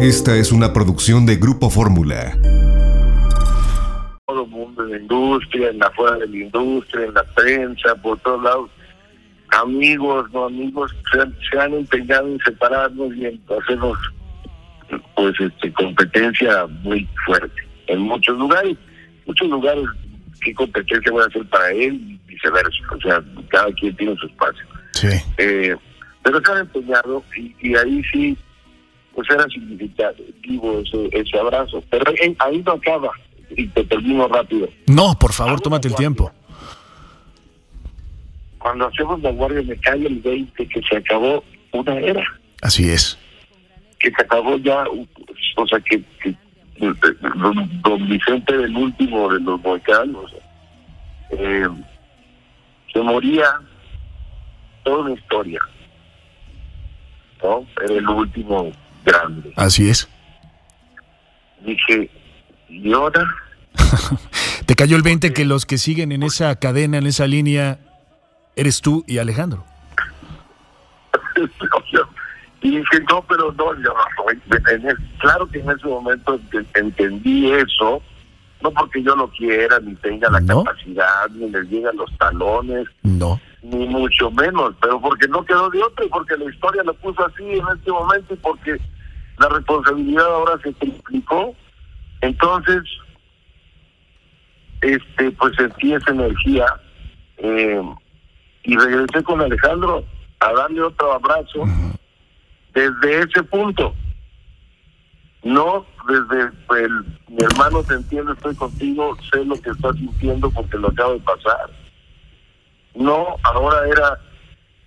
Esta es una producción de Grupo Fórmula. Todo el mundo en la industria, en la fuera de la industria, en la prensa, por todos lados. Amigos, no amigos, se han, se han empeñado en separarnos y en hacernos pues este competencia muy fuerte en muchos lugares. Muchos lugares, ¿qué competencia voy a hacer para él? Y viceversa. O sea, cada quien tiene su espacio. Sí. Eh, pero se han empeñado y, y ahí sí, pues era significativo ese, ese abrazo. Pero ahí, ahí no acaba y te termino rápido. No, por favor, tómate el tiempo. Cuando hacemos la guardia me cae el 20 que se acabó una era, Así es. que se acabó ya, o sea, que, que don, don Vicente del último de los volcanos eh, se moría toda una historia, ¿no? Era el último grande. Así es. Dije, ¿y ahora? Te cayó el 20 que los que siguen en esa cadena, en esa línea, eres tú y Alejandro. y dije, no, pero no, yo claro que en ese momento ent- entendí eso, no porque yo lo quiera, ni tenga la ¿No? capacidad, ni le llegan los talones, No. Ni mucho menos, pero porque no quedó de otro, y porque la historia lo puso así en este momento, y porque la responsabilidad ahora se triplicó. Entonces, este pues sentí esa energía eh, y regresé con Alejandro a darle otro abrazo desde ese punto. No desde el, mi hermano te entiendo, estoy contigo, sé lo que estás sintiendo porque lo acabo de pasar. No, ahora era,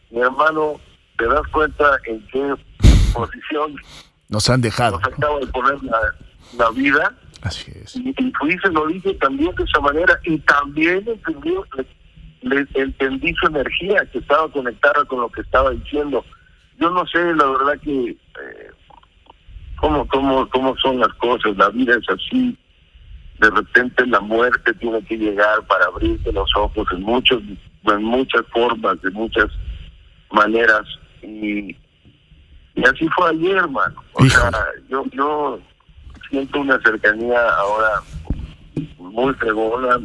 mi hermano, ¿te das cuenta en qué posición Nos han dejado. nos acaba de poner la, la vida? Así es. Y, y se lo dije también de esa manera y también entendí, le, le entendí su energía que estaba conectada con lo que estaba diciendo. Yo no sé, la verdad que eh, cómo, cómo, cómo son las cosas, la vida es así. De repente la muerte tiene que llegar para abrirte los ojos en muchos, en muchas formas, de muchas maneras y, y así fue ayer, hermano. O sea, yo, yo siento una cercanía ahora muy fregona,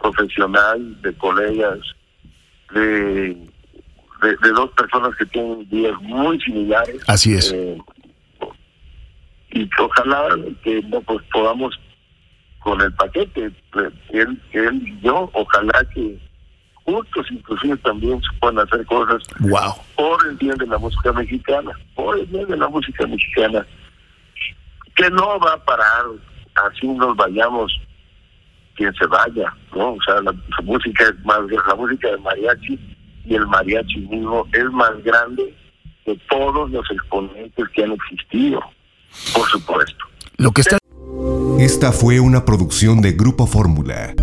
profesional, de colegas, de, de, de dos personas que tienen días muy similares. Así es. Eh, y que ojalá que no pues podamos con el paquete, él, él y yo, ojalá que juntos inclusive también se puedan hacer cosas Wow. por el bien de la música mexicana, por el bien de la música mexicana, que no va a parar, así nos vayamos, quien se vaya, ¿no? O sea, la, la música es más, la música del mariachi y el mariachi mismo es más grande que todos los exponentes que han existido, por supuesto. Lo que está Esta fue una producción de Grupo Fórmula.